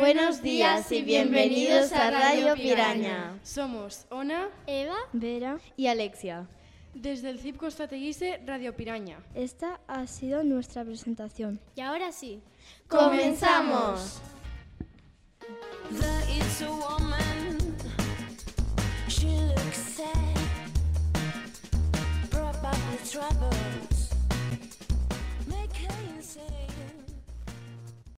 Buenos días y bienvenidos a Radio Piraña. Somos Ona Eva, Vera y Alexia. desde el CIP Costateguise Radio Piraña. Esta ha sido nuestra presentación. y ahora sí. ¡Comenzamos!